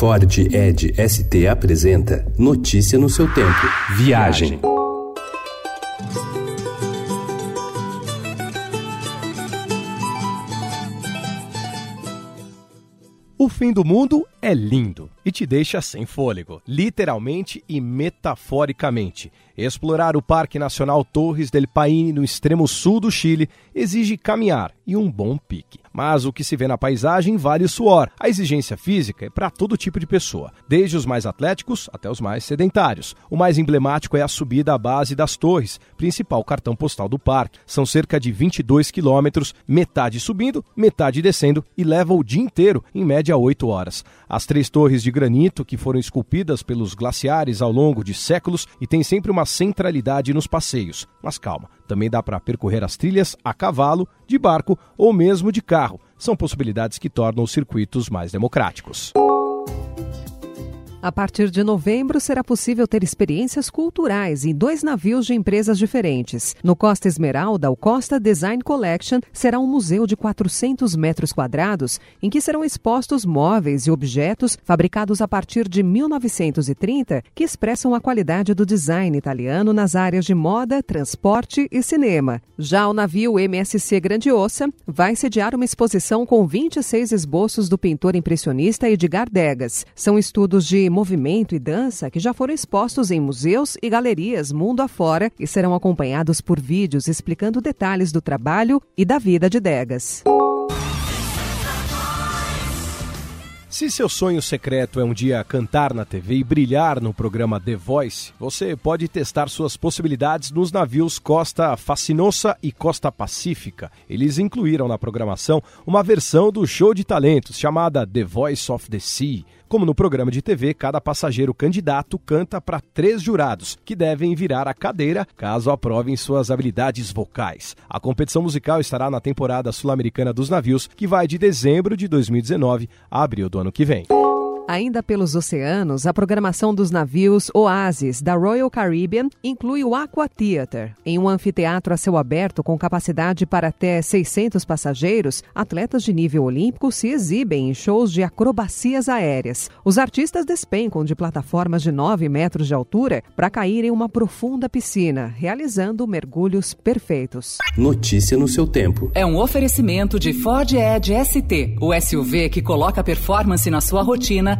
Ford Ed ST apresenta Notícia no seu tempo. Viagem. O fim do mundo é lindo e te deixa sem fôlego, literalmente e metaforicamente. Explorar o Parque Nacional Torres del Paine no extremo sul do Chile exige caminhar e um bom pique. Mas o que se vê na paisagem vale o suor. A exigência física é para todo tipo de pessoa, desde os mais atléticos até os mais sedentários. O mais emblemático é a subida à base das torres, principal cartão postal do parque. São cerca de 22 quilômetros, metade subindo, metade descendo e leva o dia inteiro, em média 8 horas. As três torres de granito, que foram esculpidas pelos glaciares ao longo de séculos e têm sempre uma centralidade nos passeios. Mas calma, também dá para percorrer as trilhas a cavalo, de barco ou mesmo de carro. São possibilidades que tornam os circuitos mais democráticos. A partir de novembro, será possível ter experiências culturais em dois navios de empresas diferentes. No Costa Esmeralda, o Costa Design Collection será um museu de 400 metros quadrados em que serão expostos móveis e objetos fabricados a partir de 1930 que expressam a qualidade do design italiano nas áreas de moda, transporte e cinema. Já o navio MSC Grandiosa vai sediar uma exposição com 26 esboços do pintor impressionista Edgar Degas. São estudos de movimento e dança que já foram expostos em museus e galerias mundo afora e serão acompanhados por vídeos explicando detalhes do trabalho e da vida de Degas. Se seu sonho secreto é um dia cantar na TV e brilhar no programa The Voice, você pode testar suas possibilidades nos navios Costa Fascinosa e Costa Pacífica. Eles incluíram na programação uma versão do show de talentos chamada The Voice of the Sea. Como no programa de TV, cada passageiro candidato canta para três jurados, que devem virar a cadeira caso aprovem suas habilidades vocais. A competição musical estará na temporada sul-americana dos navios, que vai de dezembro de 2019 a abril do ano que vem. Ainda pelos oceanos, a programação dos navios Oasis da Royal Caribbean inclui o Aqua Theater. Em um anfiteatro a céu aberto com capacidade para até 600 passageiros, atletas de nível olímpico se exibem em shows de acrobacias aéreas. Os artistas despencam de plataformas de 9 metros de altura para cair em uma profunda piscina, realizando mergulhos perfeitos. Notícia no seu tempo. É um oferecimento de Ford Edge ST, o SUV que coloca performance na sua rotina